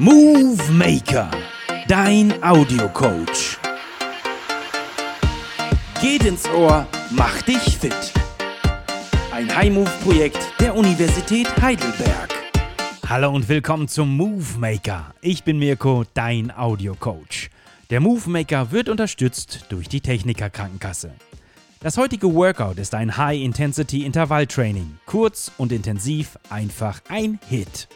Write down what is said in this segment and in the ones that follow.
Movie Maker, dein Audiocoach. Geht ins Ohr, mach dich fit. Ein High-Move-Projekt der Universität Heidelberg. Hallo und willkommen zum Move Maker. Ich bin Mirko, dein Audiocoach. Der Move Maker wird unterstützt durch die Techniker Krankenkasse. Das heutige Workout ist ein High-Intensity-Intervall-Training. Kurz und intensiv, einfach ein Hit.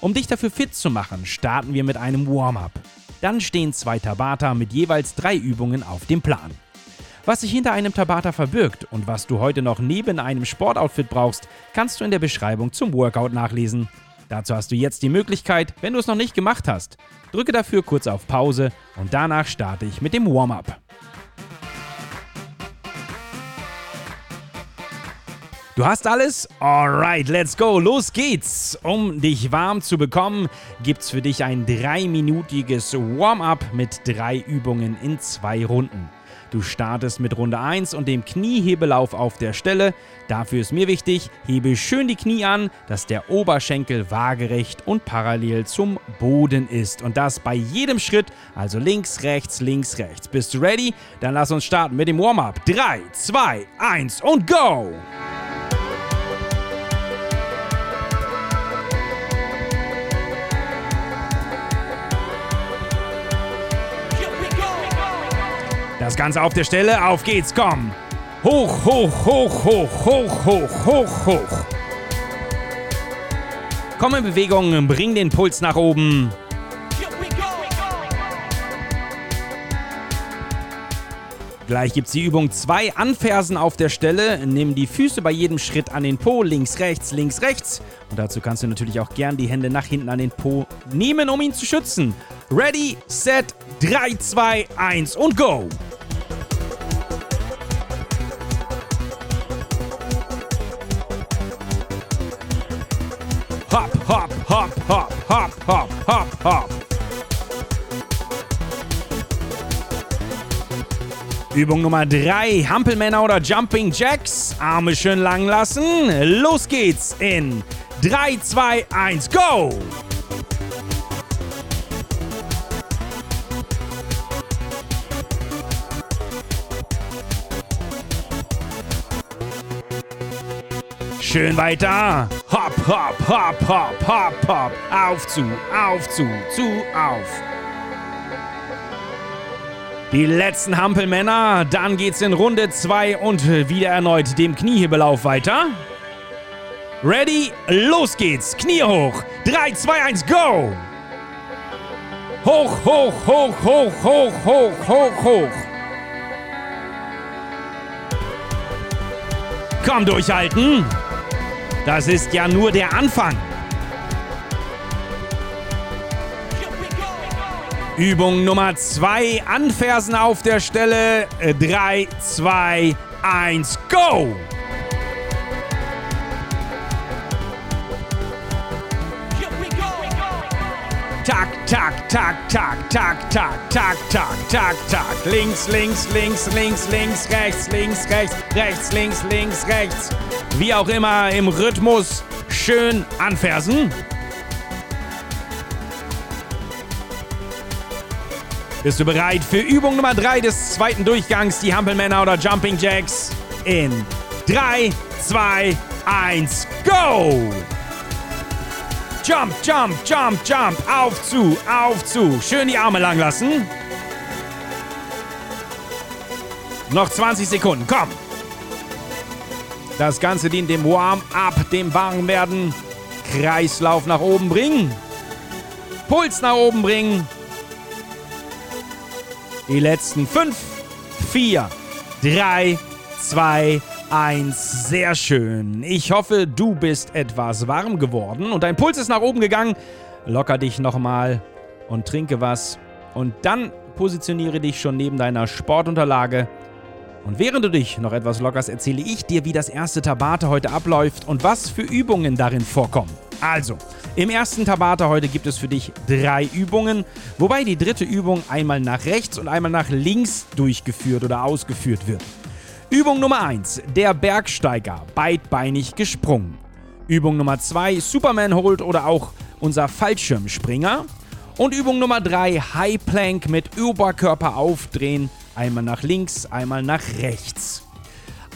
Um dich dafür fit zu machen, starten wir mit einem Warm-up. Dann stehen zwei Tabata mit jeweils drei Übungen auf dem Plan. Was sich hinter einem Tabata verbirgt und was du heute noch neben einem Sportoutfit brauchst, kannst du in der Beschreibung zum Workout nachlesen. Dazu hast du jetzt die Möglichkeit, wenn du es noch nicht gemacht hast. Drücke dafür kurz auf Pause und danach starte ich mit dem Warm-up. Du hast alles? Alright, let's go. Los geht's. Um dich warm zu bekommen, gibt's für dich ein dreiminütiges Warm-up mit drei Übungen in zwei Runden. Du startest mit Runde 1 und dem Kniehebelauf auf der Stelle. Dafür ist mir wichtig, hebe schön die Knie an, dass der Oberschenkel waagerecht und parallel zum Boden ist. Und das bei jedem Schritt, also links, rechts, links, rechts. Bist du ready? Dann lass uns starten mit dem Warm-up. 3, 2, 1 und go! Das Ganze auf der Stelle. Auf geht's, komm. Hoch, hoch, hoch, hoch, hoch, hoch, hoch, hoch. Komm in Bewegung, bring den Puls nach oben. Gleich gibt's die Übung 2 Anfersen auf der Stelle. Nimm die Füße bei jedem Schritt an den Po, links, rechts, links, rechts. Und dazu kannst du natürlich auch gern die Hände nach hinten an den Po nehmen, um ihn zu schützen. Ready, set, 3, 2, 1 und go! Hop, hop, hop, hop, hop, hop, hop, hop. Übung Nummer 3, Hampelmänner oder Jumping Jacks. Arme schön lang lassen. Los geht's in 3, 2, 1, go! Schön weiter. Hopp, hopp, hopp, hopp, hopp, hopp. Auf zu, auf zu, zu, auf. Die letzten Hampelmänner. Dann geht's in Runde 2 und wieder erneut dem Kniehebelauf weiter. Ready? Los geht's. Knie hoch. 3, 2, 1, go! Hoch, hoch, hoch, hoch, hoch, hoch, hoch, hoch. Komm, durchhalten. Das ist ja nur der Anfang. Übung Nummer 2, Anfersen auf der Stelle. 3, 2, 1, go! Tak, tak, tak, tak, tak, tak, tak, tak, tak, tak. Links, links, links, links, links, rechts, links, rechts, rechts, links, links, rechts. Wie auch immer im Rhythmus schön anfersen. Bist du bereit für Übung Nummer 3 des zweiten Durchgangs, die Hampelmänner oder Jumping Jacks? In 3, 2, 1, go! Jump, jump, jump, jump. Auf zu, auf zu. Schön die Arme lang lassen. Noch 20 Sekunden, komm. Das Ganze dient dem Warm-up, dem Warmwerden. Kreislauf nach oben bringen. Puls nach oben bringen. Die letzten 5, 4, 3, 2, 1. Sehr schön. Ich hoffe, du bist etwas warm geworden und dein Puls ist nach oben gegangen. Locker dich nochmal und trinke was. Und dann positioniere dich schon neben deiner Sportunterlage. Und während du dich noch etwas lockerst, erzähle ich dir, wie das erste Tabata heute abläuft und was für Übungen darin vorkommen. Also, im ersten Tabata heute gibt es für dich drei Übungen, wobei die dritte Übung einmal nach rechts und einmal nach links durchgeführt oder ausgeführt wird. Übung Nummer 1, der Bergsteiger, beidbeinig gesprungen. Übung Nummer 2, Superman Hold oder auch unser Fallschirmspringer. Und Übung Nummer 3, High Plank mit Oberkörper aufdrehen. Einmal nach links, einmal nach rechts.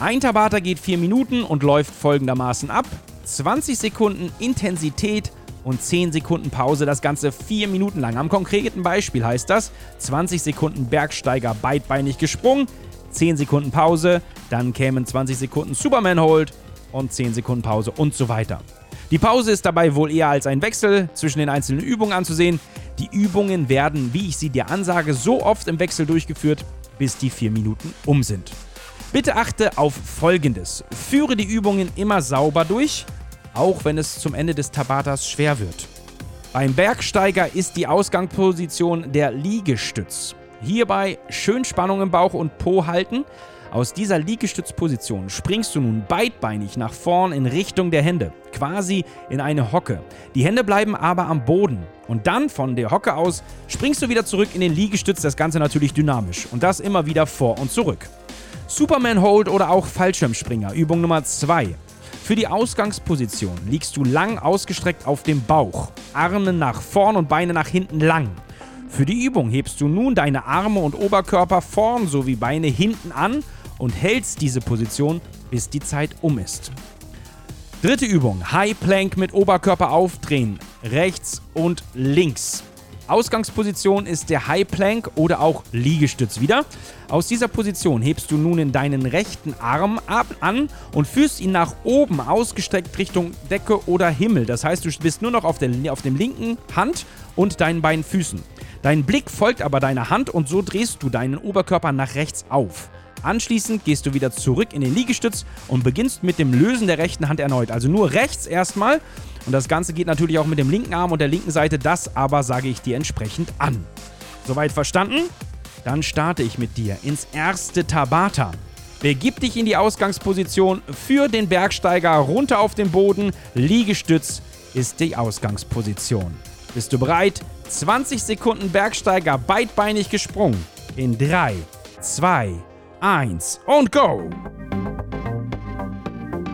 Ein Tabata geht 4 Minuten und läuft folgendermaßen ab. 20 Sekunden Intensität und 10 Sekunden Pause, das Ganze 4 Minuten lang. Am konkreten Beispiel heißt das 20 Sekunden Bergsteiger beidbeinig gesprungen, 10 Sekunden Pause, dann kämen 20 Sekunden Superman Hold und 10 Sekunden Pause und so weiter. Die Pause ist dabei wohl eher als ein Wechsel zwischen den einzelnen Übungen anzusehen. Die Übungen werden, wie ich sie dir ansage, so oft im Wechsel durchgeführt, bis die 4 Minuten um sind. Bitte achte auf Folgendes. Führe die Übungen immer sauber durch, auch wenn es zum Ende des Tabatas schwer wird. Beim Bergsteiger ist die Ausgangsposition der Liegestütz. Hierbei schön Spannung im Bauch und Po halten. Aus dieser Liegestützposition springst du nun beidbeinig nach vorn in Richtung der Hände, quasi in eine Hocke. Die Hände bleiben aber am Boden. Und dann von der Hocke aus springst du wieder zurück in den Liegestütz, das Ganze natürlich dynamisch. Und das immer wieder vor und zurück. Superman Hold oder auch Fallschirmspringer, Übung Nummer 2. Für die Ausgangsposition liegst du lang ausgestreckt auf dem Bauch, Arme nach vorn und Beine nach hinten lang. Für die Übung hebst du nun deine Arme und Oberkörper vorn sowie Beine hinten an und hältst diese Position, bis die Zeit um ist. Dritte Übung: High Plank mit Oberkörper aufdrehen, rechts und links. Ausgangsposition ist der High Plank oder auch Liegestütz wieder. Aus dieser Position hebst du nun in deinen rechten Arm ab an und führst ihn nach oben ausgestreckt Richtung Decke oder Himmel. Das heißt, du bist nur noch auf, der, auf dem linken Hand und deinen beiden Füßen. Dein Blick folgt aber deiner Hand und so drehst du deinen Oberkörper nach rechts auf. Anschließend gehst du wieder zurück in den Liegestütz und beginnst mit dem Lösen der rechten Hand erneut. Also nur rechts erstmal. Und das Ganze geht natürlich auch mit dem linken Arm und der linken Seite. Das aber sage ich dir entsprechend an. Soweit verstanden? Dann starte ich mit dir ins erste Tabata. Begib dich in die Ausgangsposition für den Bergsteiger runter auf den Boden. Liegestütz ist die Ausgangsposition. Bist du bereit? 20 Sekunden Bergsteiger beidbeinig gesprungen. In 3, 2, 1 und go!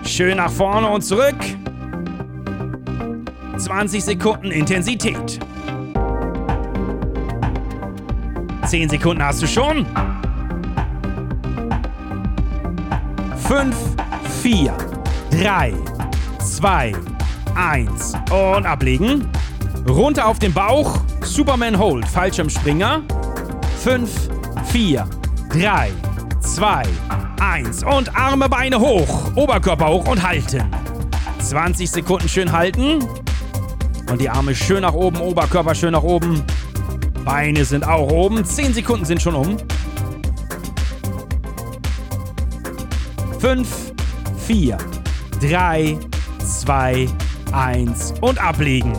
Schön nach vorne und zurück. 20 Sekunden Intensität. 10 Sekunden hast du schon. 5, 4, 3, 2, 1 und ablegen. Runter auf den Bauch. Superman Hold, Fallschirmspringer. 5, 4, 3, 2, 1 und Arme, Beine hoch, Oberkörper hoch und halten. 20 Sekunden schön halten. Und die Arme schön nach oben, Oberkörper schön nach oben. Beine sind auch oben. 10 Sekunden sind schon um. 5, 4, 3, 2, 1 und ablegen.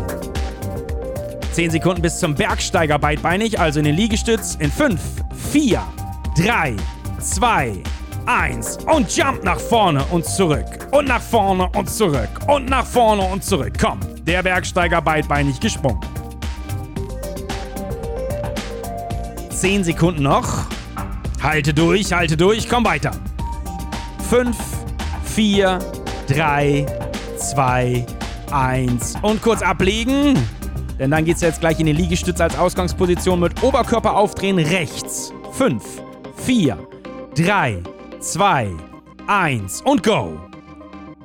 10 Sekunden bis zum Bergsteiger beidbeinig, also in den Liegestütz. In 5, 4, 3, 2, 1 und jump nach vorne und zurück. Und nach vorne und zurück. Und nach vorne und zurück. Komm, der Bergsteiger beidbeinig gesprungen. 10 Sekunden noch. Halte durch, halte durch, komm weiter. 5, 4, 3, 2, 1 und kurz ablegen. Denn dann geht es jetzt gleich in den Liegestütz als Ausgangsposition mit Oberkörper aufdrehen rechts. 5, 4, 3, 2, 1 und go.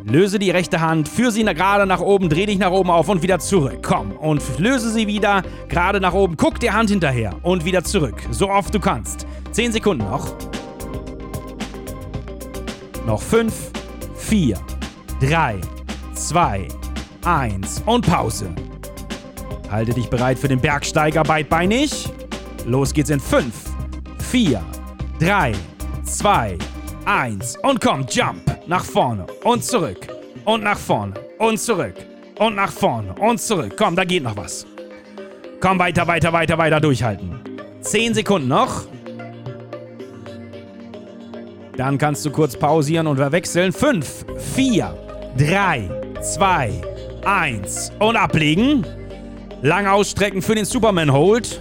Löse die rechte Hand, führe sie gerade nach oben, dreh dich nach oben auf und wieder zurück. Komm und löse sie wieder gerade nach oben. Guck der Hand hinterher und wieder zurück. So oft du kannst. 10 Sekunden noch. Noch 5, 4, 3, 2, 1 und Pause. Halte dich bereit für den Bergsteiger beidbeinig. Los geht's in 5, 4, 3, 2, 1 und komm, jump nach vorne und zurück und nach vorne und zurück und nach vorne und zurück. Komm, da geht noch was. Komm weiter, weiter, weiter, weiter durchhalten. 10 Sekunden noch. Dann kannst du kurz pausieren und verwechseln. 5, 4, 3, 2, 1 und ablegen. Lang ausstrecken für den Superman Hold.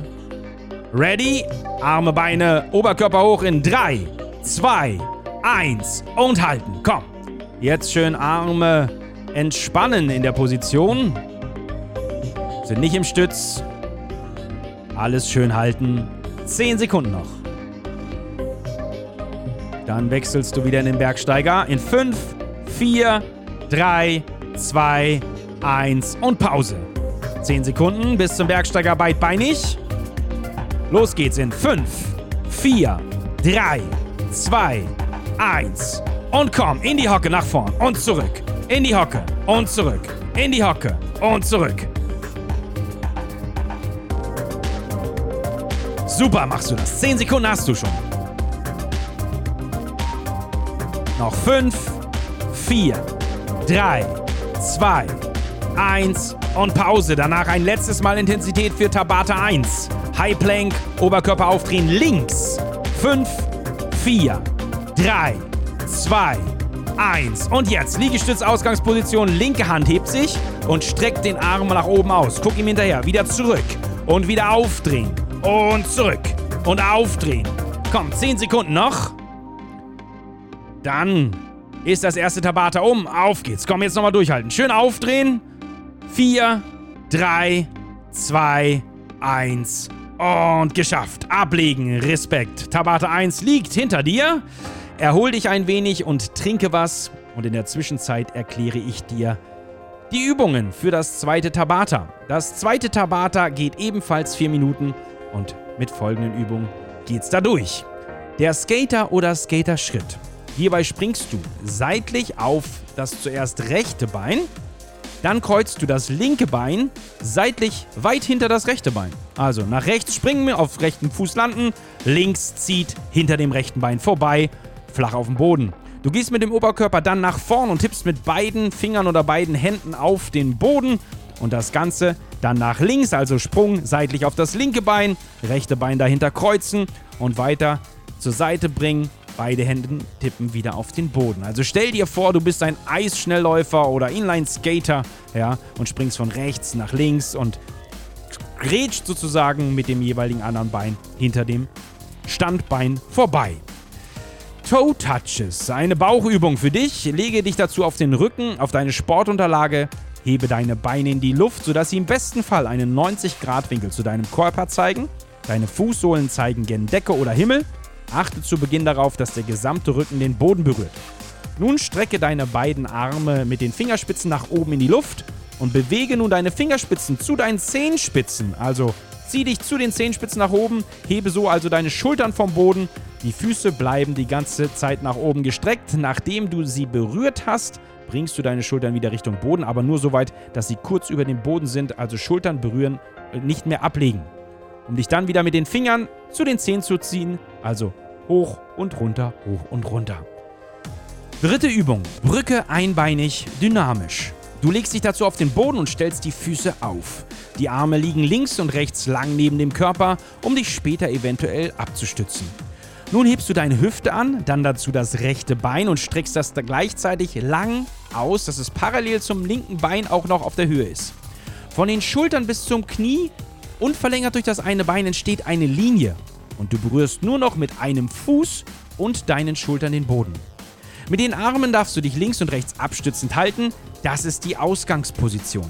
Ready? Arme, Beine, Oberkörper hoch in 3, 2, 1 und halten. Komm. Jetzt schön Arme entspannen in der Position. Sind nicht im Stütz. Alles schön halten. 10 Sekunden noch. Dann wechselst du wieder in den Bergsteiger. In 5, 4, 3, 2, 1 und Pause. 10 Sekunden bis zum Bergsteiger beidbeinig. Los geht's in 5, 4, 3, 2, 1 und komm in die Hocke nach vorn und zurück. In die Hocke und zurück. In die Hocke und zurück. Super machst du das. 10 Sekunden hast du schon. Noch 5, 4, 3, 2, 1 und Pause. Danach ein letztes Mal Intensität für Tabata 1. High Plank, Oberkörper aufdrehen links. 5, 4, 3, 2, 1. Und jetzt Liegestütz Ausgangsposition. Linke Hand hebt sich und streckt den Arm nach oben aus. Guck ihm hinterher. Wieder zurück und wieder aufdrehen. Und zurück und aufdrehen. Komm, 10 Sekunden noch. Dann ist das erste Tabata um. Auf geht's. Komm, jetzt nochmal durchhalten. Schön aufdrehen. 4, 3, 2, 1 und geschafft. Ablegen. Respekt. Tabata 1 liegt hinter dir. Erhol dich ein wenig und trinke was. Und in der Zwischenzeit erkläre ich dir die Übungen für das zweite Tabata. Das zweite Tabata geht ebenfalls 4 Minuten und mit folgenden Übungen geht's da durch. Der Skater oder Skater-Schritt. Hierbei springst du seitlich auf das zuerst rechte Bein, dann kreuzt du das linke Bein seitlich weit hinter das rechte Bein. Also nach rechts springen wir, auf rechten Fuß landen, links zieht hinter dem rechten Bein vorbei, flach auf dem Boden. Du gehst mit dem Oberkörper dann nach vorn und tippst mit beiden Fingern oder beiden Händen auf den Boden und das Ganze dann nach links, also Sprung seitlich auf das linke Bein, rechte Bein dahinter kreuzen und weiter zur Seite bringen. Beide Hände tippen wieder auf den Boden. Also stell dir vor, du bist ein Eisschnellläufer oder Inline-Skater, ja, und springst von rechts nach links und grätscht sozusagen mit dem jeweiligen anderen Bein hinter dem Standbein vorbei. Toe Touches, eine Bauchübung für dich. Lege dich dazu auf den Rücken, auf deine Sportunterlage, hebe deine Beine in die Luft, sodass sie im besten Fall einen 90-Grad-Winkel zu deinem Körper zeigen. Deine Fußsohlen zeigen gen Decke oder Himmel Achte zu Beginn darauf, dass der gesamte Rücken den Boden berührt. Nun strecke deine beiden Arme mit den Fingerspitzen nach oben in die Luft und bewege nun deine Fingerspitzen zu deinen Zehenspitzen. Also zieh dich zu den Zehenspitzen nach oben, hebe so also deine Schultern vom Boden. Die Füße bleiben die ganze Zeit nach oben gestreckt. Nachdem du sie berührt hast, bringst du deine Schultern wieder Richtung Boden, aber nur so weit, dass sie kurz über dem Boden sind, also Schultern berühren, äh, nicht mehr ablegen um dich dann wieder mit den Fingern zu den Zehen zu ziehen. Also hoch und runter, hoch und runter. Dritte Übung. Brücke einbeinig dynamisch. Du legst dich dazu auf den Boden und stellst die Füße auf. Die Arme liegen links und rechts lang neben dem Körper, um dich später eventuell abzustützen. Nun hebst du deine Hüfte an, dann dazu das rechte Bein und streckst das da gleichzeitig lang aus, dass es parallel zum linken Bein auch noch auf der Höhe ist. Von den Schultern bis zum Knie Unverlängert durch das eine Bein entsteht eine Linie und du berührst nur noch mit einem Fuß und deinen Schultern den Boden. Mit den Armen darfst du dich links und rechts abstützend halten, das ist die Ausgangsposition.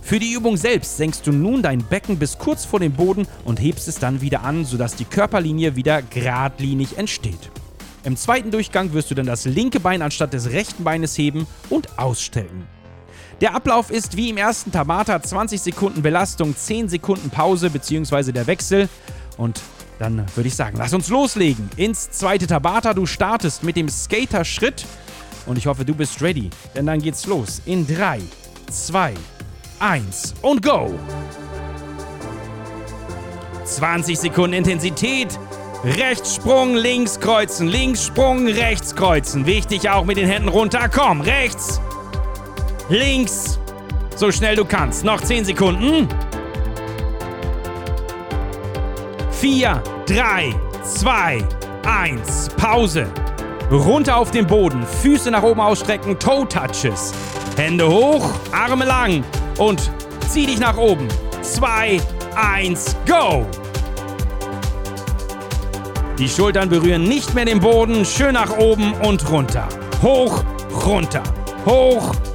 Für die Übung selbst senkst du nun dein Becken bis kurz vor dem Boden und hebst es dann wieder an, sodass die Körperlinie wieder geradlinig entsteht. Im zweiten Durchgang wirst du dann das linke Bein anstatt des rechten Beines heben und ausstellen. Der Ablauf ist wie im ersten Tabata 20 Sekunden Belastung, 10 Sekunden Pause bzw. der Wechsel. Und dann würde ich sagen, lass uns loslegen ins zweite Tabata. Du startest mit dem Skater-Schritt und ich hoffe, du bist ready, denn dann geht's los in 3, 2, 1 und go! 20 Sekunden Intensität. Rechtssprung, links kreuzen, Linkssprung, rechts kreuzen. Wichtig auch mit den Händen runter. Komm, rechts, links. So schnell du kannst. Noch 10 Sekunden. 4, 3, 2, 1. Pause. Runter auf den Boden. Füße nach oben ausstrecken. Toe Touches. Hände hoch, Arme lang und zieh dich nach oben. 2, 1, go! Die Schultern berühren nicht mehr den Boden. Schön nach oben und runter. Hoch, runter. Hoch, runter.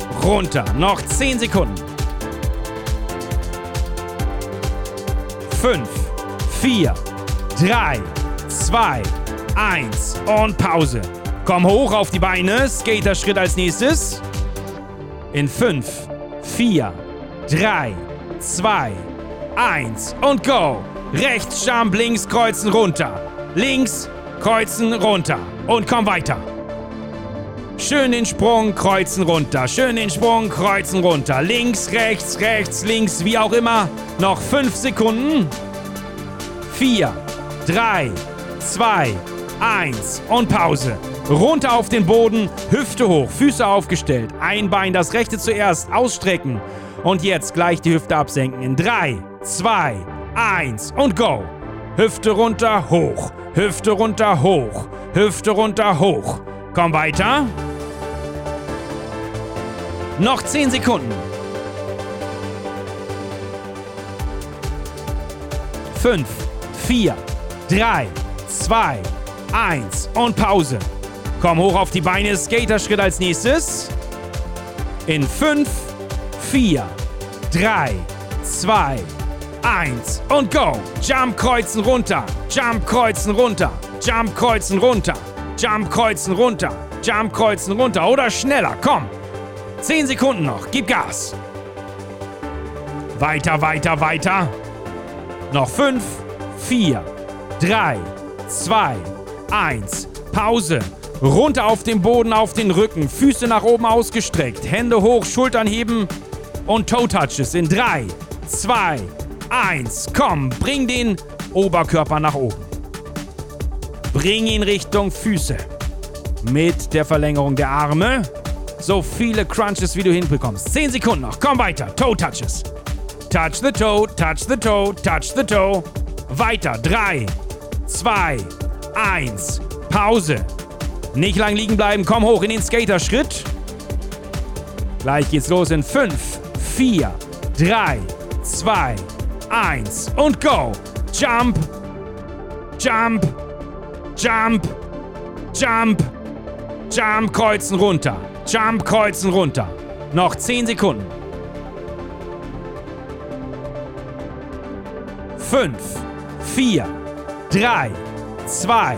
Noch 10 Sekunden. 5, 4, 3, 2, 1 und Pause. Komm hoch auf die Beine, Skater-Schritt als nächstes. In 5, 4, 3, 2, 1 und go. Rechts, Jump, links, kreuzen, runter. Links, kreuzen, runter. Und komm weiter. Schön den Sprung, kreuzen, runter. Schön den Sprung, kreuzen, runter. Links, rechts, rechts, links, wie auch immer. Noch 5 Sekunden. 4, 3, 2, 1 und Pause. Runter auf den Boden, Hüfte hoch, Füße aufgestellt. Ein Bein, das rechte zuerst, ausstrecken. Und jetzt gleich die Hüfte absenken. In 3, 2, 1 und go. Hüfte runter, hoch. Hüfte runter, hoch. Hüfte runter, hoch. Komm weiter. Noch 10 Sekunden. 5, 4, 3, 2, 1 und Pause. Komm hoch auf die Beine, Skaterschritt als nächstes. In 5, 4, 3, 2, 1 und go. Jump kreuzen runter, Jump kreuzen runter, Jump kreuzen runter, Jump kreuzen runter, Jump kreuzen runter oder schneller, komm. 10 Sekunden noch, gib Gas. Weiter, weiter, weiter. Noch 5, 4, 3, 2, 1. Pause. Runter auf den Boden, auf den Rücken, Füße nach oben ausgestreckt, Hände hoch, Schultern heben und Toe Touches in 3, 2, 1. Komm, bring den Oberkörper nach oben. Bring ihn Richtung Füße. Mit der Verlängerung der Arme. So viele Crunches, wie du hinbekommst. 10 Sekunden noch. Komm weiter. Toe Touches. Touch the toe, touch the toe, touch the toe. Weiter. 3, 2, 1. Pause. Nicht lang liegen bleiben, komm hoch in den Skaterschritt. Gleich geht's los in 5, 4, 3, 2, 1 und go. Jump, Jump, Jump, Jump, Jump, kreuzen runter. Jump, kreuzen runter. Noch 10 Sekunden. 5, 4, 3, 2,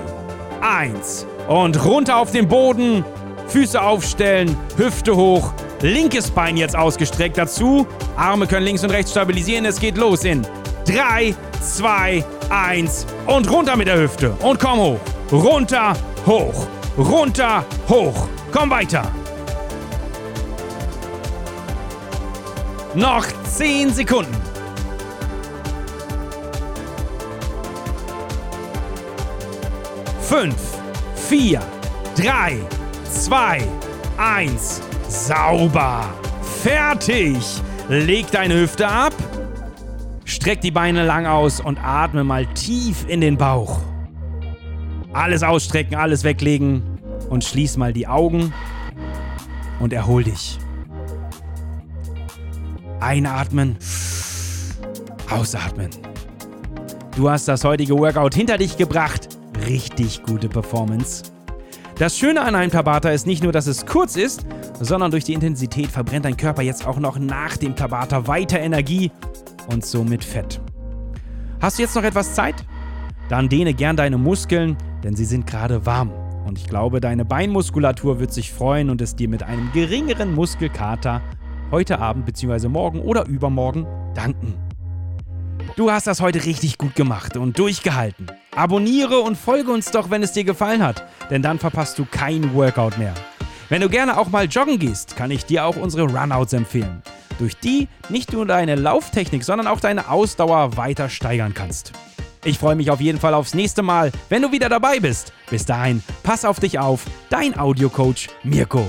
1 und runter auf den Boden. Füße aufstellen, Hüfte hoch, linkes Bein jetzt ausgestreckt dazu. Arme können links und rechts stabilisieren. Es geht los in 3, 2, 1 und runter mit der Hüfte. Und komm hoch. Runter, hoch. Runter, hoch. Komm weiter. Noch 10 Sekunden. Fünf, vier, drei, zwei, eins. Sauber. Fertig. Leg deine Hüfte ab. Streck die Beine lang aus und atme mal tief in den Bauch. Alles ausstrecken, alles weglegen und schließ mal die Augen und erhol dich. Einatmen, ausatmen. Du hast das heutige Workout hinter dich gebracht. Richtig gute Performance. Das Schöne an einem Tabata ist nicht nur, dass es kurz ist, sondern durch die Intensität verbrennt dein Körper jetzt auch noch nach dem Tabata weiter Energie und somit Fett. Hast du jetzt noch etwas Zeit? Dann dehne gern deine Muskeln, denn sie sind gerade warm. Und ich glaube, deine Beinmuskulatur wird sich freuen und es dir mit einem geringeren Muskelkater heute Abend bzw. morgen oder übermorgen danken. Du hast das heute richtig gut gemacht und durchgehalten. Abonniere und folge uns doch, wenn es dir gefallen hat, denn dann verpasst du kein Workout mehr. Wenn du gerne auch mal joggen gehst, kann ich dir auch unsere Runouts empfehlen, durch die nicht nur deine Lauftechnik, sondern auch deine Ausdauer weiter steigern kannst. Ich freue mich auf jeden Fall aufs nächste Mal, wenn du wieder dabei bist. Bis dahin, pass auf dich auf, dein Audiocoach Mirko.